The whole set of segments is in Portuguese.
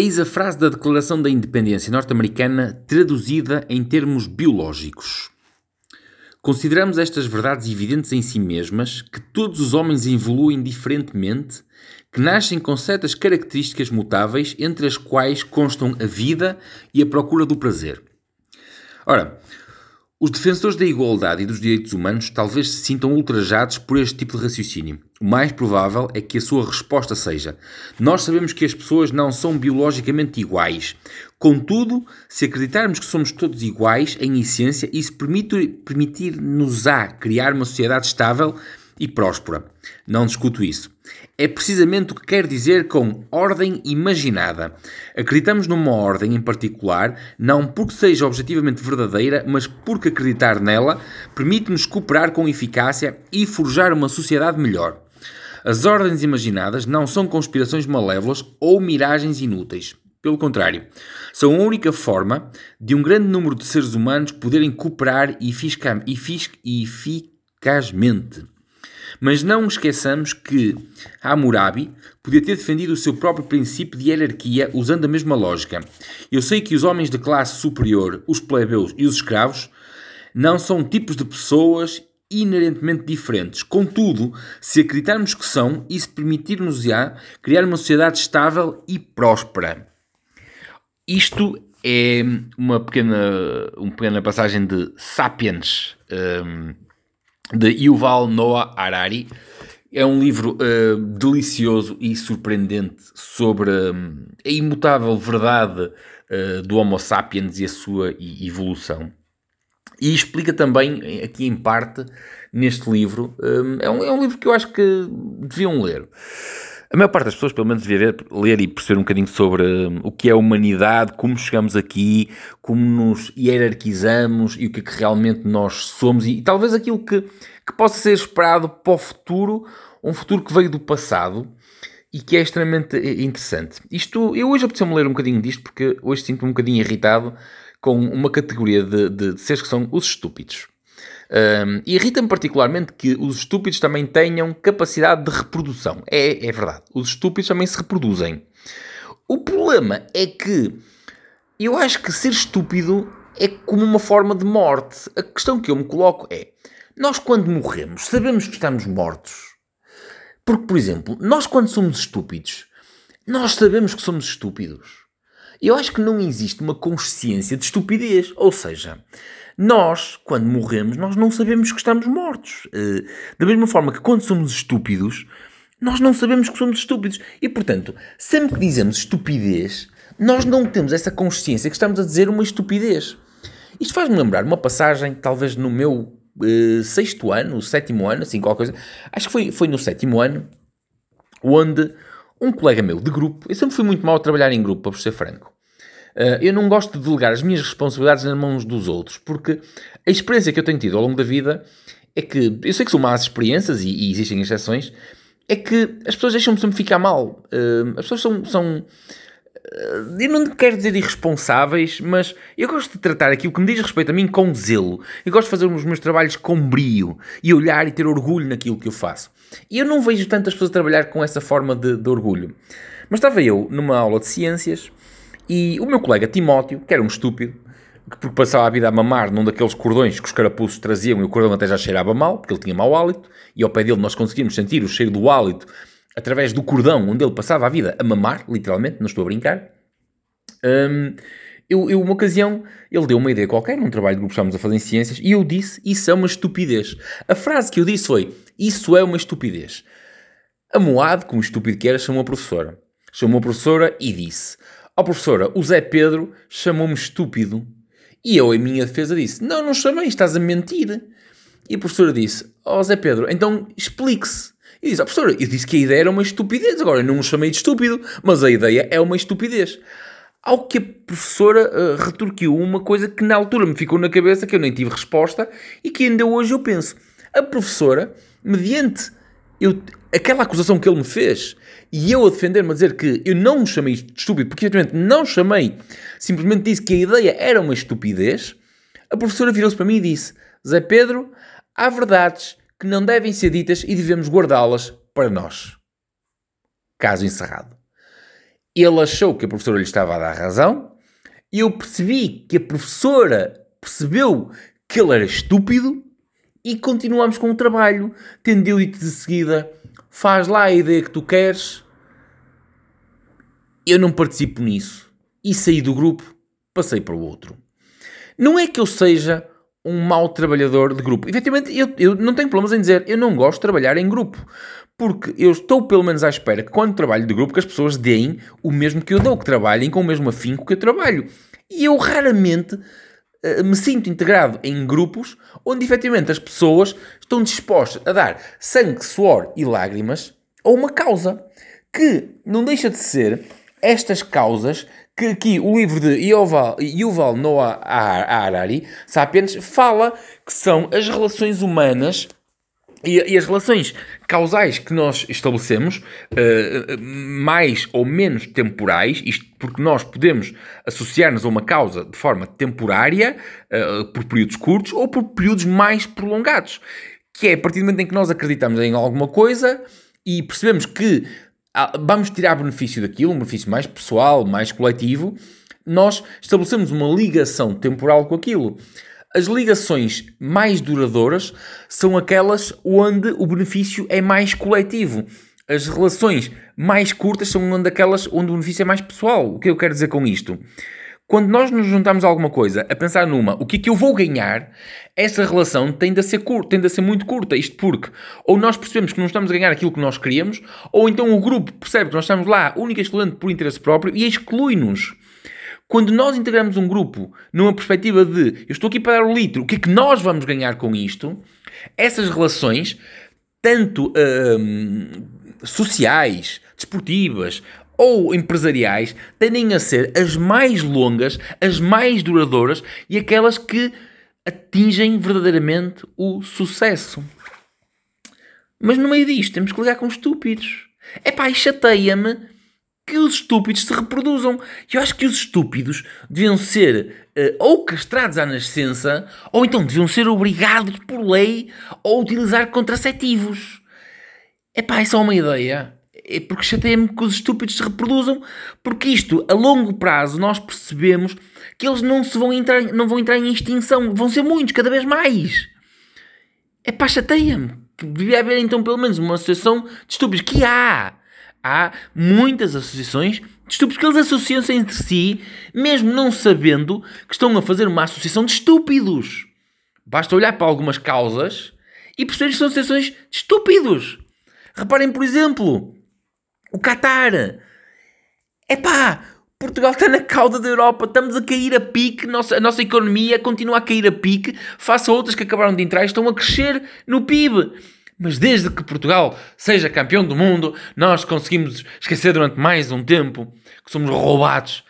Eis a frase da Declaração da Independência norte-americana traduzida em termos biológicos. Consideramos estas verdades evidentes em si mesmas, que todos os homens evoluem diferentemente, que nascem com certas características mutáveis, entre as quais constam a vida e a procura do prazer. Ora, os defensores da igualdade e dos direitos humanos talvez se sintam ultrajados por este tipo de raciocínio. O mais provável é que a sua resposta seja: Nós sabemos que as pessoas não são biologicamente iguais. Contudo, se acreditarmos que somos todos iguais, em essência, isso permitir-nos-á criar uma sociedade estável e próspera. Não discuto isso. É precisamente o que quer dizer com ordem imaginada. Acreditamos numa ordem em particular, não porque seja objetivamente verdadeira, mas porque acreditar nela permite-nos cooperar com eficácia e forjar uma sociedade melhor. As ordens imaginadas não são conspirações malévolas ou miragens inúteis. Pelo contrário, são a única forma de um grande número de seres humanos poderem cooperar eficazmente. Mas não esqueçamos que Hammurabi podia ter defendido o seu próprio princípio de hierarquia usando a mesma lógica. Eu sei que os homens de classe superior, os plebeus e os escravos, não são tipos de pessoas inerentemente diferentes. Contudo, se acreditarmos que são, isso permitir-nos-á criar uma sociedade estável e próspera. Isto é uma pequena, uma pequena passagem de Sapiens. Um, de Yuval Noah Harari. É um livro uh, delicioso e surpreendente sobre um, a imutável verdade uh, do Homo sapiens e a sua evolução. E explica também, aqui em parte, neste livro, um, é, um, é um livro que eu acho que deviam ler. A maior parte das pessoas, pelo menos, devia ler e perceber um bocadinho sobre hum, o que é a humanidade, como chegamos aqui, como nos hierarquizamos e o que é que realmente nós somos e, e talvez aquilo que, que possa ser esperado para o futuro, um futuro que veio do passado e que é extremamente eh, interessante. Isto, eu hoje apeteceu-me ler um bocadinho disto porque hoje sinto-me um bocadinho irritado com uma categoria de, de, de seres que são os estúpidos. Um, Irrita-me particularmente que os estúpidos também tenham capacidade de reprodução. É, é verdade. Os estúpidos também se reproduzem. O problema é que eu acho que ser estúpido é como uma forma de morte. A questão que eu me coloco é: nós, quando morremos, sabemos que estamos mortos. Porque, por exemplo, nós, quando somos estúpidos, nós sabemos que somos estúpidos. Eu acho que não existe uma consciência de estupidez. Ou seja, nós, quando morremos, nós não sabemos que estamos mortos. Uh, da mesma forma que quando somos estúpidos, nós não sabemos que somos estúpidos. E, portanto, sempre que dizemos estupidez, nós não temos essa consciência que estamos a dizer uma estupidez. Isto faz-me lembrar uma passagem, talvez no meu uh, sexto ano, sétimo ano, assim, qualquer coisa. Acho que foi, foi no sétimo ano, onde um colega meu de grupo, eu sempre fui muito mal a trabalhar em grupo, para ser franco. Uh, eu não gosto de delegar as minhas responsabilidades nas mãos dos outros, porque a experiência que eu tenho tido ao longo da vida é que, eu sei que são más experiências e, e existem exceções, é que as pessoas deixam-me sempre ficar mal. Uh, as pessoas são, são uh, eu não quero dizer irresponsáveis, mas eu gosto de tratar aquilo que me diz respeito a mim com zelo. Eu gosto de fazer os meus trabalhos com brio e olhar e ter orgulho naquilo que eu faço. E eu não vejo tantas pessoas trabalhar com essa forma de, de orgulho. Mas estava eu numa aula de ciências e o meu colega Timóteo, que era um estúpido, que porque passava a vida a mamar num daqueles cordões que os carapuços traziam e o cordão até já cheirava mal, porque ele tinha mau hálito, e ao pé dele nós conseguimos sentir o cheiro do hálito através do cordão onde ele passava a vida a mamar, literalmente, não estou a brincar. Um, eu, eu, uma ocasião, ele deu uma ideia qualquer, num trabalho de grupo que estávamos a fazer em ciências, e eu disse, isso é uma estupidez. A frase que eu disse foi, isso é uma estupidez. A Moad, como estúpido que era, chamou a professora. Chamou a professora e disse, oh, professora, o Zé Pedro chamou-me estúpido. E eu, em minha defesa, disse: Não, não chamei, estás a mentir. E a professora disse: oh, Zé Pedro, então explique-se. E disse: oh, professora, eu disse que a ideia era uma estupidez. Agora, eu não me chamei de estúpido, mas a ideia é uma estupidez. Ao que a professora uh, retorquiu uma coisa que na altura me ficou na cabeça, que eu nem tive resposta e que ainda hoje eu penso. A professora, mediante eu, aquela acusação que ele me fez e eu a defender-me a dizer que eu não me chamei de estúpido, porque efetivamente não chamei, simplesmente disse que a ideia era uma estupidez, a professora virou-se para mim e disse: Zé Pedro, há verdades que não devem ser ditas e devemos guardá-las para nós. Caso encerrado. Ele achou que a professora lhe estava a dar razão, e eu percebi que a professora percebeu que ele era estúpido e continuamos com o trabalho. Tendo eu dito de seguida, faz lá a ideia que tu queres, eu não participo nisso. E saí do grupo, passei para o outro. Não é que eu seja um mau trabalhador de grupo. Efetivamente, eu, eu não tenho problemas em dizer, eu não gosto de trabalhar em grupo. Porque eu estou pelo menos à espera que quando trabalho de grupo que as pessoas deem o mesmo que eu dou, que trabalhem com o mesmo afinco que eu trabalho. E eu raramente me sinto integrado em grupos onde efetivamente as pessoas estão dispostas a dar sangue, suor e lágrimas a uma causa que não deixa de ser estas causas que aqui o livro de Yuval, Yuval Noah Harari, Sapiens, fala que são as relações humanas e, e, as relações causais que nós estabelecemos, uh, mais ou menos temporais, isto porque nós podemos associar-nos a uma causa de forma temporária, uh, por períodos curtos ou por períodos mais prolongados, que é a partir do momento em que nós acreditamos em alguma coisa e percebemos que ah, vamos tirar benefício daquilo, um benefício mais pessoal, mais coletivo, nós estabelecemos uma ligação temporal com aquilo. As ligações mais duradouras são aquelas onde o benefício é mais coletivo. As relações mais curtas são onde aquelas onde o benefício é mais pessoal. O que eu quero dizer com isto? Quando nós nos juntamos a alguma coisa a pensar numa, o que é que eu vou ganhar, essa relação tende a ser curta, tende a ser muito curta. Isto porque ou nós percebemos que não estamos a ganhar aquilo que nós queríamos, ou então o grupo percebe que nós estamos lá única e exclusiva por interesse próprio e exclui-nos. Quando nós integramos um grupo numa perspectiva de eu estou aqui para dar o litro, o que é que nós vamos ganhar com isto? Essas relações, tanto hum, sociais, desportivas ou empresariais, tendem a ser as mais longas, as mais duradouras e aquelas que atingem verdadeiramente o sucesso. Mas no meio disto temos que ligar com estúpidos. É pá, chateia-me que os estúpidos se reproduzam. Eu acho que os estúpidos deviam ser uh, ou castrados à nascença, ou então deviam ser obrigados por lei a utilizar contraceptivos. É pá, é só uma ideia. É porque chateia-me que os estúpidos se reproduzam, porque isto, a longo prazo, nós percebemos que eles não, se vão, entrar, não vão entrar em extinção, vão ser muitos, cada vez mais. É pá, chateia-me. Devia haver então pelo menos uma associação de estúpidos, que há há muitas associações de estúpidos que eles associam-se entre si, mesmo não sabendo que estão a fazer uma associação de estúpidos. Basta olhar para algumas causas e perceber que são associações de estúpidos. Reparem, por exemplo, o Qatar. Epá, Portugal está na cauda da Europa, estamos a cair a pique, nossa, a nossa economia continua a cair a pique, face a outras que acabaram de entrar e estão a crescer no PIB. Mas desde que Portugal seja campeão do mundo, nós conseguimos esquecer durante mais um tempo que somos roubados,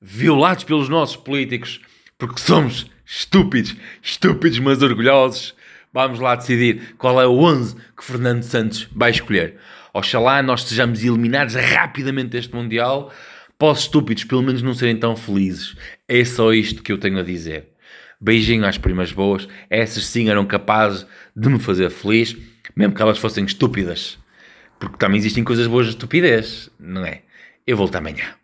violados pelos nossos políticos, porque somos estúpidos, estúpidos, mas orgulhosos. Vamos lá decidir qual é o 11 que Fernando Santos vai escolher. Oxalá nós sejamos eliminados rapidamente deste Mundial, para os estúpidos pelo menos não serem tão felizes. É só isto que eu tenho a dizer. Beijinho às primas boas, essas sim eram capazes de me fazer feliz mesmo que elas fossem estúpidas. Porque também existem coisas boas de estupidez, não é? Eu volto amanhã.